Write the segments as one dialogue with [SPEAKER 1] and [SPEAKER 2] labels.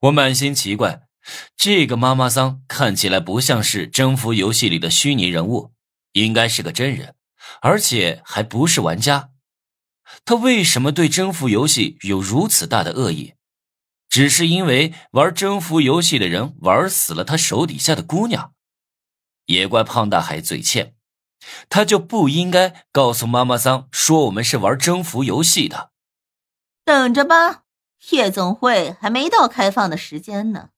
[SPEAKER 1] 我满心奇怪，这个妈妈桑看起来不像是征服游戏里的虚拟人物，应该是个真人，而且还不是玩家。他为什么对征服游戏有如此大的恶意？只是因为玩征服游戏的人玩死了他手底下的姑娘？也怪胖大海嘴欠，他就不应该告诉妈妈桑说我们是玩征服游戏的。
[SPEAKER 2] 等着吧，夜总会还没到开放的时间呢。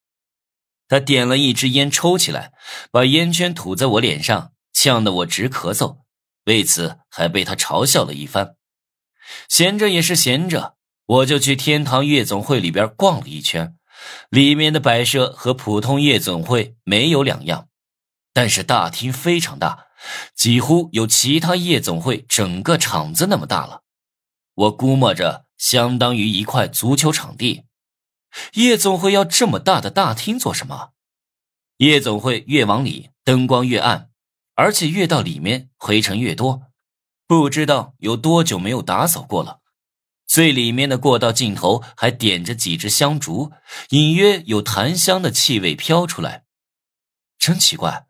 [SPEAKER 1] 他点了一支烟抽起来，把烟圈吐在我脸上，呛得我直咳嗽。为此还被他嘲笑了一番。闲着也是闲着，我就去天堂夜总会里边逛了一圈，里面的摆设和普通夜总会没有两样，但是大厅非常大，几乎有其他夜总会整个场子那么大了。我估摸着相当于一块足球场地。夜总会要这么大的大厅做什么？夜总会越往里，灯光越暗，而且越到里面灰尘越多。不知道有多久没有打扫过了，最里面的过道尽头还点着几支香烛，隐约有檀香的气味飘出来。真奇怪，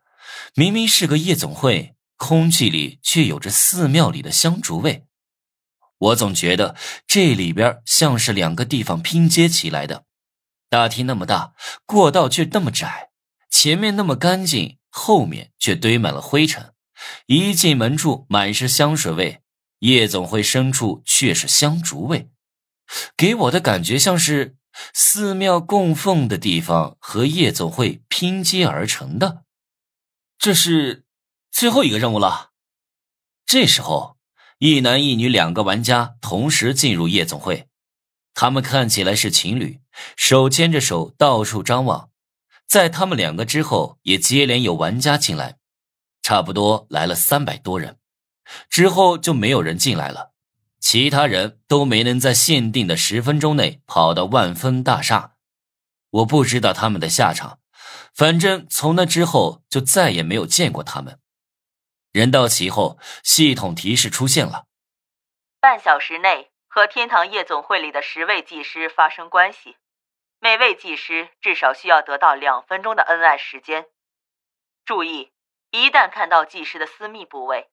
[SPEAKER 1] 明明是个夜总会，空气里却有着寺庙里的香烛味。我总觉得这里边像是两个地方拼接起来的。大厅那么大，过道却那么窄，前面那么干净，后面却堆满了灰尘。一进门处满是香水味，夜总会深处却是香烛味，给我的感觉像是寺庙供奉的地方和夜总会拼接而成的。这是最后一个任务了。这时候，一男一女两个玩家同时进入夜总会，他们看起来是情侣，手牵着手到处张望。在他们两个之后，也接连有玩家进来。差不多来了三百多人，之后就没有人进来了，其他人都没能在限定的十分钟内跑到万丰大厦。我不知道他们的下场，反正从那之后就再也没有见过他们。人到齐后，系统提示出现了：
[SPEAKER 2] 半小时内和天堂夜总会里的十位技师发生关系，每位技师至少需要得到两分钟的恩爱时间。注意。一旦看到技师的私密部位，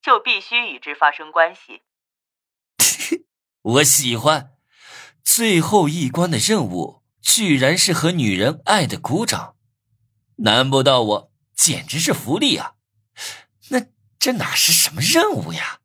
[SPEAKER 2] 就必须与之发生关系。
[SPEAKER 1] 我喜欢，最后一关的任务居然是和女人爱的鼓掌，难不到我简直是福利啊！那这哪是什么任务呀？